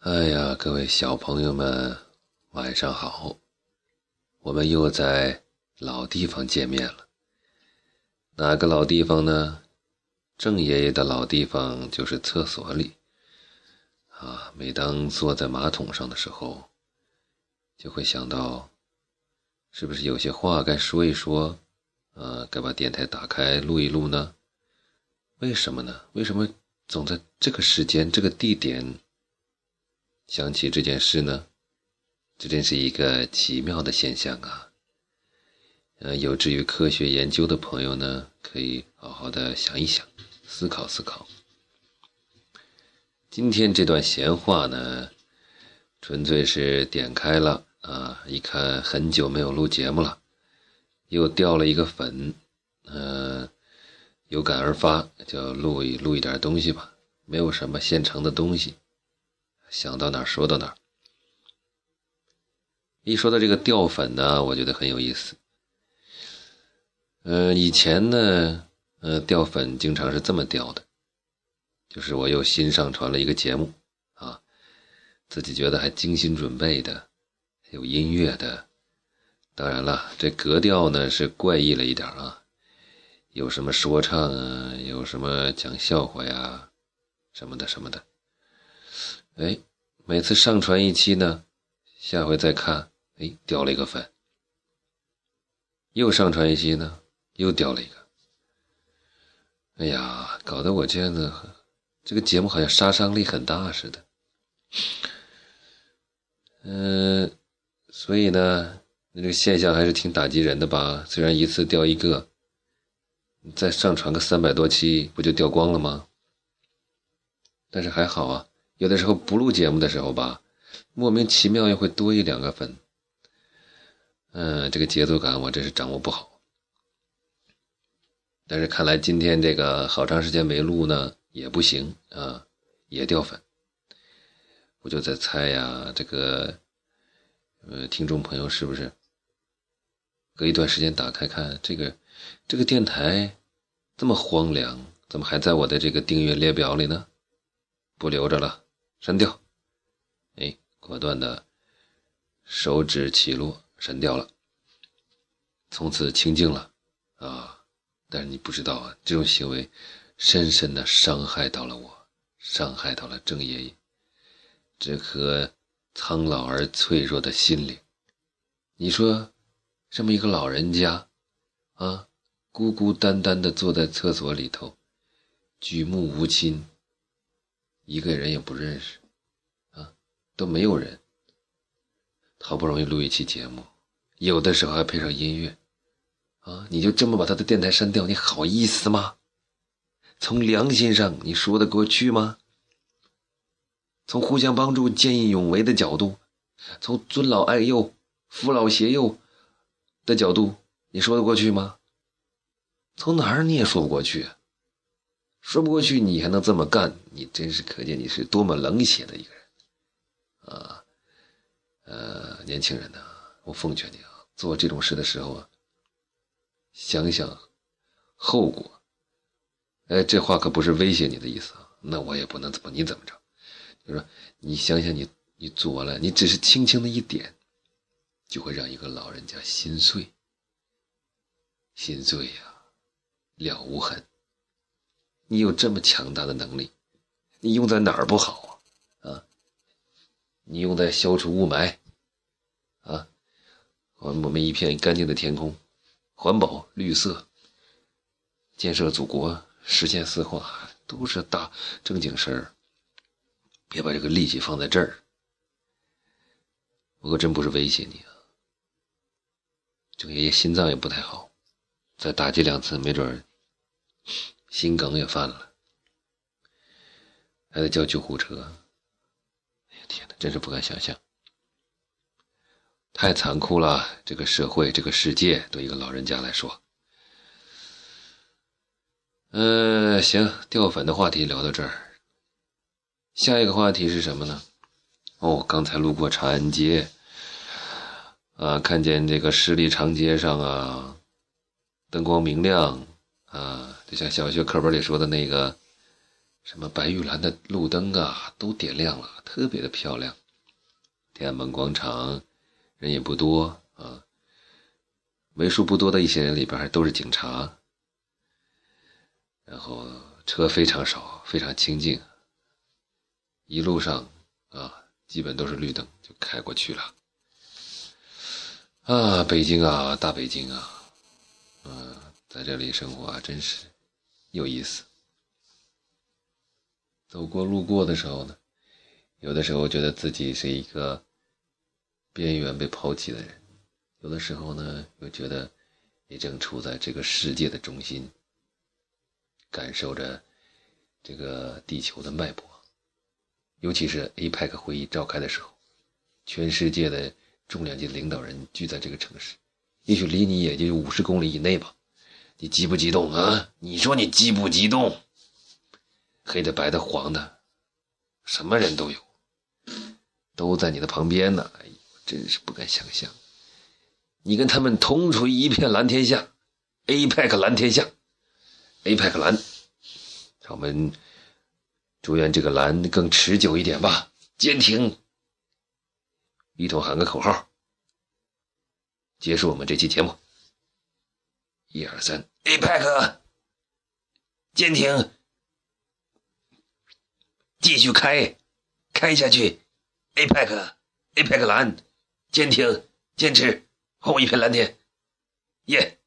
哎呀，各位小朋友们，晚上好！我们又在老地方见面了。哪个老地方呢？郑爷爷的老地方就是厕所里。啊，每当坐在马桶上的时候，就会想到，是不是有些话该说一说？呃，该把电台打开录一录呢？为什么呢？为什么总在这个时间、这个地点？想起这件事呢，这真是一个奇妙的现象啊！呃，有志于科学研究的朋友呢，可以好好的想一想，思考思考。今天这段闲话呢，纯粹是点开了啊，一看很久没有录节目了，又掉了一个粉，嗯，有感而发，就录一录一点东西吧，没有什么现成的东西。想到哪儿说到哪儿。一说到这个掉粉呢，我觉得很有意思。呃，以前呢，呃，掉粉经常是这么掉的，就是我又新上传了一个节目啊，自己觉得还精心准备的，有音乐的。当然了，这格调呢是怪异了一点啊，有什么说唱啊，有什么讲笑话呀，什么的什么的。哎，每次上传一期呢，下回再看，哎，掉了一个粉。又上传一期呢，又掉了一个。哎呀，搞得我这样的，这个节目好像杀伤力很大似的。嗯，所以呢，那这个现象还是挺打击人的吧？虽然一次掉一个，再上传个三百多期，不就掉光了吗？但是还好啊。有的时候不录节目的时候吧，莫名其妙又会多一两个粉。嗯，这个节奏感我真是掌握不好。但是看来今天这个好长时间没录呢，也不行啊，也掉粉。我就在猜呀，这个呃，听众朋友是不是隔一段时间打开看这个这个电台这么荒凉，怎么还在我的这个订阅列表里呢？不留着了。删掉，哎，果断的手指起落，删掉了，从此清净了啊！但是你不知道啊，这种行为深深的伤害到了我，伤害到了郑爷爷这颗苍老而脆弱的心灵。你说，这么一个老人家啊，孤孤单单的坐在厕所里头，举目无亲。一个人也不认识，啊，都没有人。好不容易录一期节目，有的时候还配上音乐，啊，你就这么把他的电台删掉，你好意思吗？从良心上你说得过去吗？从互相帮助、见义勇为的角度，从尊老爱幼、扶老携幼的角度，你说得过去吗？从哪儿你也说不过去。说不过去，你还能这么干？你真是可见你是多么冷血的一个人啊！呃，年轻人呢，我奉劝你啊，做这种事的时候啊，想想后果。哎，这话可不是威胁你的意思啊。那我也不能怎么你怎么着？就是说你想想，你你做了，你只是轻轻的一点，就会让一个老人家心碎，心碎呀，了无痕。你有这么强大的能力，你用在哪儿不好啊？啊，你用在消除雾霾，啊，我我们一片干净的天空，环保绿色，建设祖国，实现四化，都是大正经事儿。别把这个力气放在这儿。我可真不是威胁你啊。这爷爷心脏也不太好，再打击两次，没准儿。心梗也犯了，还得叫救护车。哎呀天哪，真是不敢想象，太残酷了！这个社会，这个世界，对一个老人家来说。嗯，行，掉粉的话题聊到这儿。下一个话题是什么呢？哦，刚才路过长安街，啊，看见这个十里长街上啊，灯光明亮。啊，就像小学课本里说的那个什么白玉兰的路灯啊，都点亮了，特别的漂亮。天安门广场人也不多啊，为数不多的一些人里边还都是警察。然后车非常少，非常清静，一路上啊，基本都是绿灯就开过去了。啊，北京啊，大北京啊，嗯，在这里生活啊，真是有意思。走过路过的时候呢，有的时候觉得自己是一个边缘被抛弃的人，有的时候呢，又觉得你正处在这个世界的中心，感受着这个地球的脉搏。尤其是 APEC 会议召开的时候，全世界的重量级领导人聚在这个城市，也许离你也就五十公里以内吧，你激不激动啊？你说你激不激动？黑的、白的、黄的，什么人都有，都在你的旁边呢。哎，真是不敢想象，你跟他们同处一片蓝天下，APEC 蓝天下，APEC 蓝，让我们祝愿这个蓝更持久一点吧，坚挺。一同喊个口号，结束我们这期节目。一二三，APEC，坚挺。继续开，开下去，APEC，APEC 蓝，坚挺，坚持，后一片蓝天，耶！